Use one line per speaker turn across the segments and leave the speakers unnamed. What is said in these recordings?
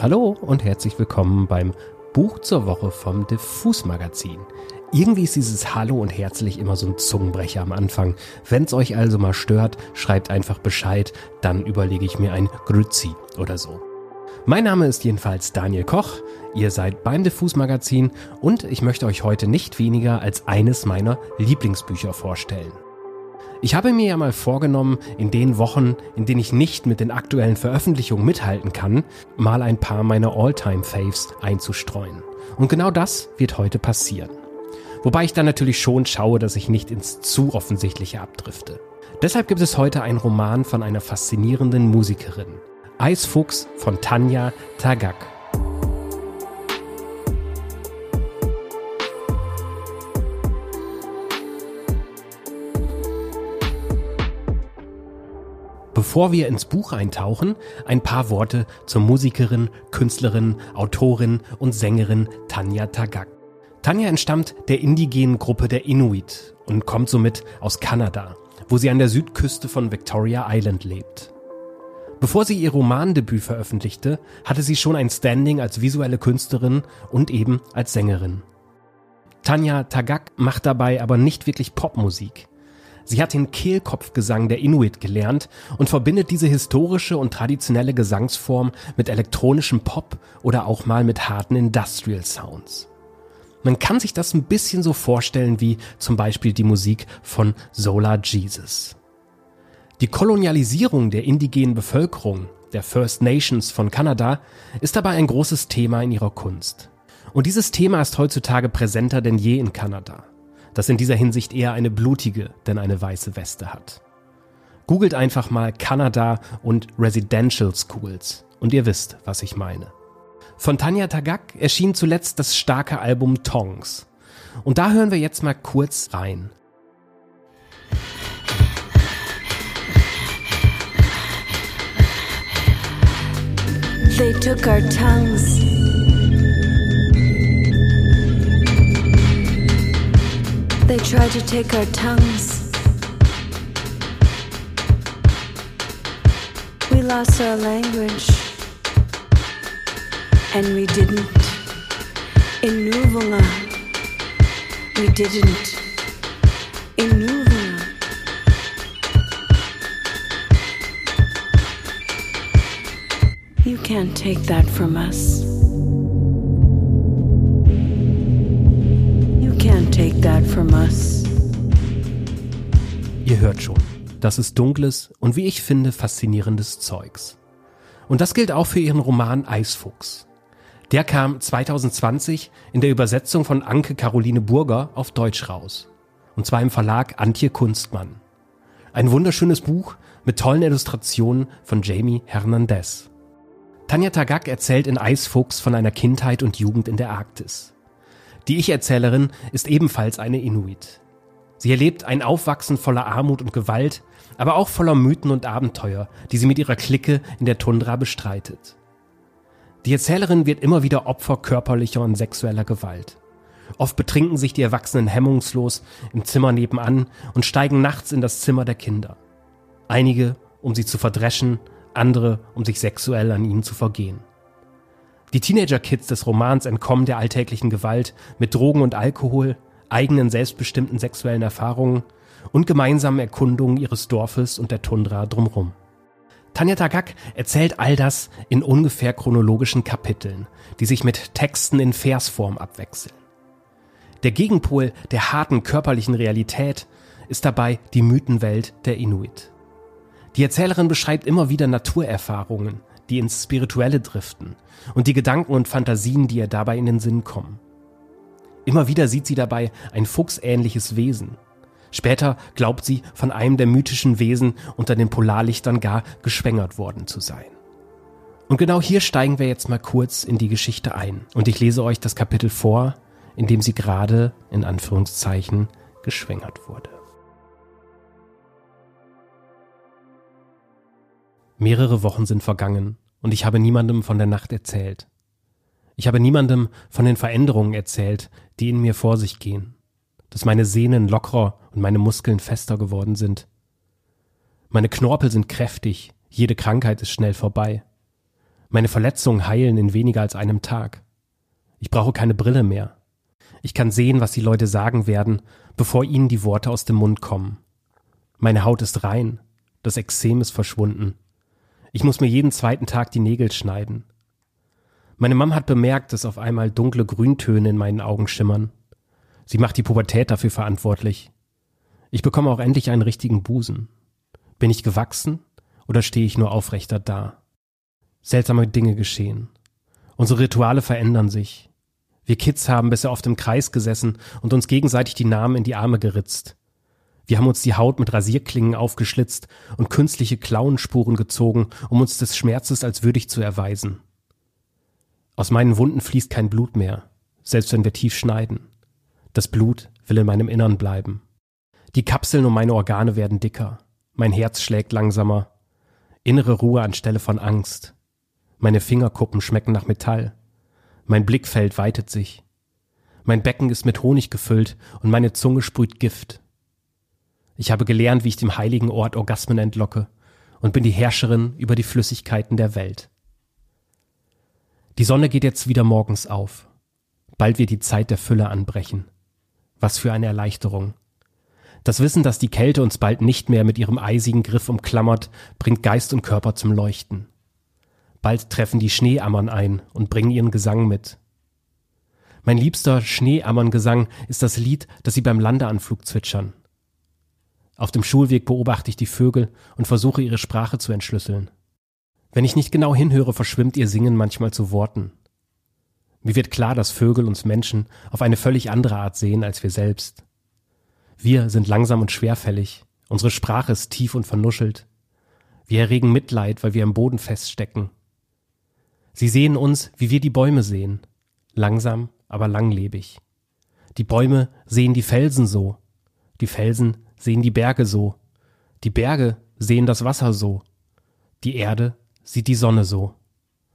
Hallo und herzlich willkommen beim Buch zur Woche vom Diffus Magazin. Irgendwie ist dieses Hallo und herzlich immer so ein Zungenbrecher am Anfang. Wenn's euch also mal stört, schreibt einfach Bescheid, dann überlege ich mir ein Grüzi oder so. Mein Name ist jedenfalls Daniel Koch, ihr seid beim Diffus Magazin und ich möchte euch heute nicht weniger als eines meiner Lieblingsbücher vorstellen. Ich habe mir ja mal vorgenommen, in den Wochen, in denen ich nicht mit den aktuellen Veröffentlichungen mithalten kann, mal ein paar meiner All-Time-Faves einzustreuen. Und genau das wird heute passieren. Wobei ich dann natürlich schon schaue, dass ich nicht ins zu offensichtliche abdrifte. Deshalb gibt es heute einen Roman von einer faszinierenden Musikerin. Eisfuchs von Tanja Tagak. Bevor wir ins Buch eintauchen, ein paar Worte zur Musikerin, Künstlerin, Autorin und Sängerin Tanja Tagak. Tanja entstammt der indigenen Gruppe der Inuit und kommt somit aus Kanada, wo sie an der Südküste von Victoria Island lebt. Bevor sie ihr Romandebüt veröffentlichte, hatte sie schon ein Standing als visuelle Künstlerin und eben als Sängerin. Tanja Tagak macht dabei aber nicht wirklich Popmusik. Sie hat den Kehlkopfgesang der Inuit gelernt und verbindet diese historische und traditionelle Gesangsform mit elektronischem Pop oder auch mal mit harten Industrial Sounds. Man kann sich das ein bisschen so vorstellen wie zum Beispiel die Musik von Solar Jesus. Die Kolonialisierung der indigenen Bevölkerung, der First Nations von Kanada, ist dabei ein großes Thema in ihrer Kunst. Und dieses Thema ist heutzutage präsenter denn je in Kanada das in dieser Hinsicht eher eine blutige denn eine weiße Weste hat. Googelt einfach mal Kanada und Residential Schools und ihr wisst, was ich meine. Von Tanja Tagak erschien zuletzt das starke Album Tongs. Und da hören wir jetzt mal kurz rein. They took our tongues. They tried to take our tongues. We lost our language. And we didn't. In Nuvunga, we didn't. In Nuvunga. You can't take that from us. Take that from us. Ihr hört schon, das ist dunkles und wie ich finde faszinierendes Zeugs. Und das gilt auch für ihren Roman Eisfuchs. Der kam 2020 in der Übersetzung von Anke Caroline Burger auf Deutsch raus. Und zwar im Verlag Antje Kunstmann. Ein wunderschönes Buch mit tollen Illustrationen von Jamie Hernandez. Tanja Tagak erzählt in Eisfuchs von einer Kindheit und Jugend in der Arktis. Die Ich-Erzählerin ist ebenfalls eine Inuit. Sie erlebt ein Aufwachsen voller Armut und Gewalt, aber auch voller Mythen und Abenteuer, die sie mit ihrer Clique in der Tundra bestreitet. Die Erzählerin wird immer wieder Opfer körperlicher und sexueller Gewalt. Oft betrinken sich die Erwachsenen hemmungslos im Zimmer nebenan und steigen nachts in das Zimmer der Kinder. Einige, um sie zu verdreschen, andere, um sich sexuell an ihnen zu vergehen. Die Teenager-Kids des Romans entkommen der alltäglichen Gewalt mit Drogen und Alkohol, eigenen selbstbestimmten sexuellen Erfahrungen und gemeinsamen Erkundungen ihres Dorfes und der Tundra drumherum. Tanja Tagak erzählt all das in ungefähr chronologischen Kapiteln, die sich mit Texten in Versform abwechseln. Der Gegenpol der harten körperlichen Realität ist dabei die Mythenwelt der Inuit. Die Erzählerin beschreibt immer wieder Naturerfahrungen, die ins Spirituelle driften und die Gedanken und Fantasien, die ihr dabei in den Sinn kommen. Immer wieder sieht sie dabei ein fuchsähnliches Wesen. Später glaubt sie, von einem der mythischen Wesen unter den Polarlichtern gar geschwängert worden zu sein. Und genau hier steigen wir jetzt mal kurz in die Geschichte ein. Und ich lese euch das Kapitel vor, in dem sie gerade, in Anführungszeichen, geschwängert wurde. Mehrere Wochen sind vergangen und ich habe niemandem von der Nacht erzählt. Ich habe niemandem von den Veränderungen erzählt, die in mir vor sich gehen, dass meine Sehnen lockerer und meine Muskeln fester geworden sind. Meine Knorpel sind kräftig, jede Krankheit ist schnell vorbei. Meine Verletzungen heilen in weniger als einem Tag. Ich brauche keine Brille mehr. Ich kann sehen, was die Leute sagen werden, bevor ihnen die Worte aus dem Mund kommen. Meine Haut ist rein, das Ekzem ist verschwunden. Ich muss mir jeden zweiten Tag die Nägel schneiden. Meine Mom hat bemerkt, dass auf einmal dunkle Grüntöne in meinen Augen schimmern. Sie macht die Pubertät dafür verantwortlich. Ich bekomme auch endlich einen richtigen Busen. Bin ich gewachsen oder stehe ich nur aufrechter da? Seltsame Dinge geschehen. Unsere Rituale verändern sich. Wir Kids haben bisher oft im Kreis gesessen und uns gegenseitig die Namen in die Arme geritzt. Wir haben uns die Haut mit Rasierklingen aufgeschlitzt und künstliche Klauenspuren gezogen, um uns des Schmerzes als würdig zu erweisen. Aus meinen Wunden fließt kein Blut mehr, selbst wenn wir tief schneiden. Das Blut will in meinem Innern bleiben. Die Kapseln um meine Organe werden dicker. Mein Herz schlägt langsamer. Innere Ruhe anstelle von Angst. Meine Fingerkuppen schmecken nach Metall. Mein Blickfeld weitet sich. Mein Becken ist mit Honig gefüllt und meine Zunge sprüht Gift. Ich habe gelernt, wie ich dem heiligen Ort Orgasmen entlocke und bin die Herrscherin über die Flüssigkeiten der Welt. Die Sonne geht jetzt wieder morgens auf. Bald wird die Zeit der Fülle anbrechen. Was für eine Erleichterung. Das Wissen, dass die Kälte uns bald nicht mehr mit ihrem eisigen Griff umklammert, bringt Geist und Körper zum Leuchten. Bald treffen die Schneeammern ein und bringen ihren Gesang mit. Mein liebster Schneeammerngesang ist das Lied, das sie beim Landeanflug zwitschern. Auf dem Schulweg beobachte ich die Vögel und versuche ihre Sprache zu entschlüsseln. Wenn ich nicht genau hinhöre, verschwimmt ihr Singen manchmal zu Worten. Mir wird klar, dass Vögel uns Menschen auf eine völlig andere Art sehen als wir selbst. Wir sind langsam und schwerfällig, unsere Sprache ist tief und vernuschelt. Wir erregen Mitleid, weil wir im Boden feststecken. Sie sehen uns, wie wir die Bäume sehen, langsam, aber langlebig. Die Bäume sehen die Felsen so, die Felsen sehen die Berge so, die Berge sehen das Wasser so, die Erde sieht die Sonne so.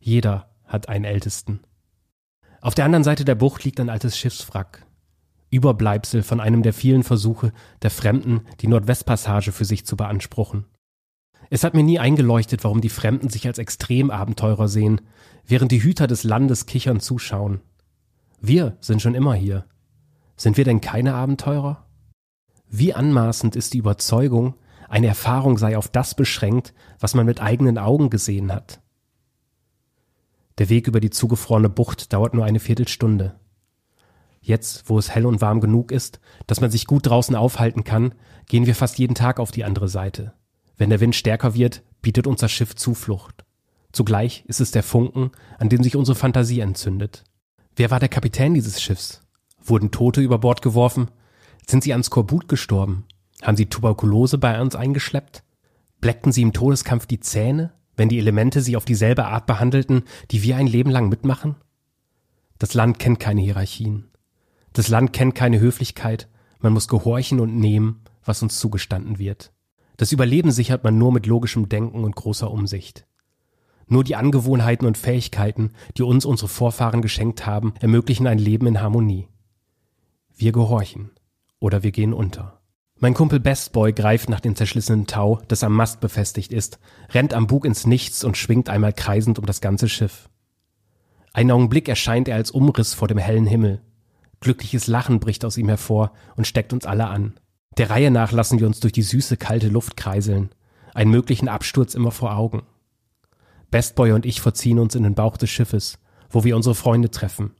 Jeder hat einen Ältesten. Auf der anderen Seite der Bucht liegt ein altes Schiffswrack. Überbleibsel von einem der vielen Versuche der Fremden, die Nordwestpassage für sich zu beanspruchen. Es hat mir nie eingeleuchtet, warum die Fremden sich als Extremabenteurer sehen, während die Hüter des Landes kichern zuschauen. Wir sind schon immer hier. Sind wir denn keine Abenteurer? Wie anmaßend ist die Überzeugung, eine Erfahrung sei auf das beschränkt, was man mit eigenen Augen gesehen hat. Der Weg über die zugefrorene Bucht dauert nur eine Viertelstunde. Jetzt, wo es hell und warm genug ist, dass man sich gut draußen aufhalten kann, gehen wir fast jeden Tag auf die andere Seite. Wenn der Wind stärker wird, bietet unser Schiff Zuflucht. Zugleich ist es der Funken, an dem sich unsere Fantasie entzündet. Wer war der Kapitän dieses Schiffs? Wurden Tote über Bord geworfen? Sind sie an Skorbut gestorben? Haben sie Tuberkulose bei uns eingeschleppt? Bleckten sie im Todeskampf die Zähne, wenn die Elemente sie auf dieselbe Art behandelten, die wir ein Leben lang mitmachen? Das Land kennt keine Hierarchien. Das Land kennt keine Höflichkeit. Man muss gehorchen und nehmen, was uns zugestanden wird. Das Überleben sichert man nur mit logischem Denken und großer Umsicht. Nur die Angewohnheiten und Fähigkeiten, die uns unsere Vorfahren geschenkt haben, ermöglichen ein Leben in Harmonie. Wir gehorchen oder wir gehen unter. Mein Kumpel Bestboy greift nach dem zerschlissenen Tau, das am Mast befestigt ist, rennt am Bug ins Nichts und schwingt einmal kreisend um das ganze Schiff. Einen Augenblick erscheint er als Umriss vor dem hellen Himmel. Glückliches Lachen bricht aus ihm hervor und steckt uns alle an. Der Reihe nach lassen wir uns durch die süße, kalte Luft kreiseln, einen möglichen Absturz immer vor Augen. Bestboy und ich verziehen uns in den Bauch des Schiffes, wo wir unsere Freunde treffen.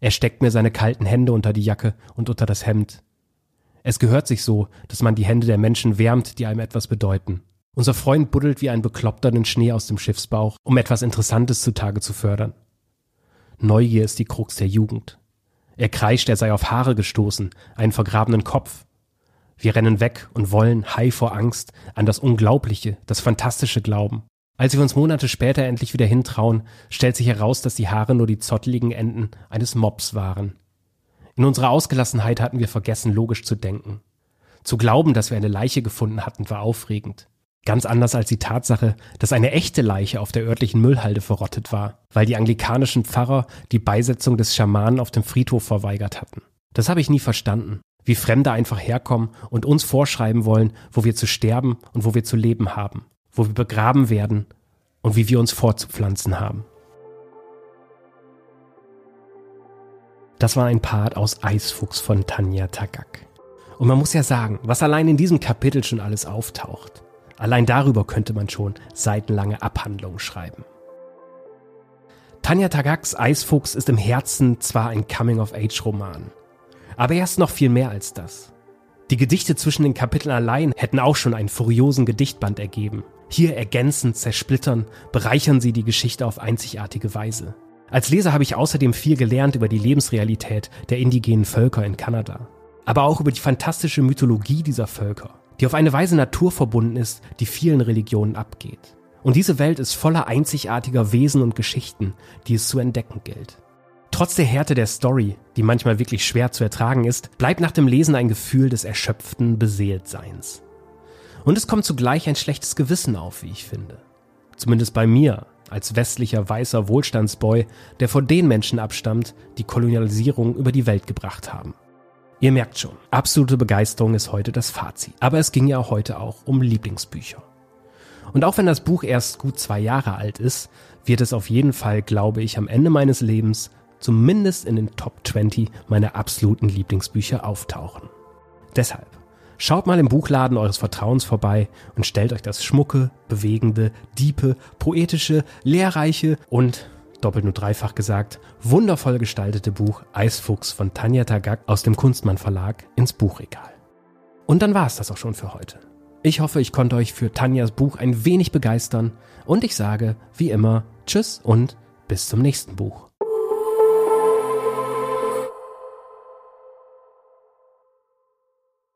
Er steckt mir seine kalten Hände unter die Jacke und unter das Hemd. Es gehört sich so, dass man die Hände der Menschen wärmt, die einem etwas bedeuten. Unser Freund buddelt wie ein Bekloppter den Schnee aus dem Schiffsbauch, um etwas Interessantes zutage zu fördern. Neugier ist die Krux der Jugend. Er kreischt, er sei auf Haare gestoßen, einen vergrabenen Kopf. Wir rennen weg und wollen, high vor Angst, an das Unglaubliche, das Fantastische glauben. Als wir uns Monate später endlich wieder hintrauen, stellt sich heraus, dass die Haare nur die zotteligen Enden eines Mops waren. In unserer Ausgelassenheit hatten wir vergessen, logisch zu denken. Zu glauben, dass wir eine Leiche gefunden hatten, war aufregend. Ganz anders als die Tatsache, dass eine echte Leiche auf der örtlichen Müllhalde verrottet war, weil die anglikanischen Pfarrer die Beisetzung des Schamanen auf dem Friedhof verweigert hatten. Das habe ich nie verstanden, wie Fremde einfach herkommen und uns vorschreiben wollen, wo wir zu sterben und wo wir zu leben haben, wo wir begraben werden und wie wir uns fortzupflanzen haben. Das war ein Part aus Eisfuchs von Tanja Tagak. Und man muss ja sagen, was allein in diesem Kapitel schon alles auftaucht. Allein darüber könnte man schon seitenlange Abhandlungen schreiben. Tanja Tagaks Eisfuchs ist im Herzen zwar ein Coming-of-Age-Roman, aber er ist noch viel mehr als das. Die Gedichte zwischen den Kapiteln allein hätten auch schon einen furiosen Gedichtband ergeben. Hier ergänzen, zersplittern, bereichern sie die Geschichte auf einzigartige Weise. Als Leser habe ich außerdem viel gelernt über die Lebensrealität der indigenen Völker in Kanada aber auch über die fantastische Mythologie dieser Völker, die auf eine Weise naturverbunden ist, die vielen Religionen abgeht. Und diese Welt ist voller einzigartiger Wesen und Geschichten, die es zu entdecken gilt. Trotz der Härte der Story, die manchmal wirklich schwer zu ertragen ist, bleibt nach dem Lesen ein Gefühl des erschöpften Beseeltseins. Und es kommt zugleich ein schlechtes Gewissen auf, wie ich finde. Zumindest bei mir, als westlicher weißer Wohlstandsboy, der vor den Menschen abstammt, die Kolonialisierung über die Welt gebracht haben. Ihr merkt schon, absolute Begeisterung ist heute das Fazit. Aber es ging ja heute auch um Lieblingsbücher. Und auch wenn das Buch erst gut zwei Jahre alt ist, wird es auf jeden Fall, glaube ich, am Ende meines Lebens zumindest in den Top 20 meiner absoluten Lieblingsbücher auftauchen. Deshalb, schaut mal im Buchladen eures Vertrauens vorbei und stellt euch das schmucke, bewegende, diepe, poetische, lehrreiche und doppelt nur dreifach gesagt, wundervoll gestaltete Buch Eisfuchs von Tanja Tagak aus dem Kunstmann Verlag ins Buchregal. Und dann war es das auch schon für heute. Ich hoffe, ich konnte euch für Tanjas Buch ein wenig begeistern und ich sage, wie immer, Tschüss und bis zum nächsten Buch.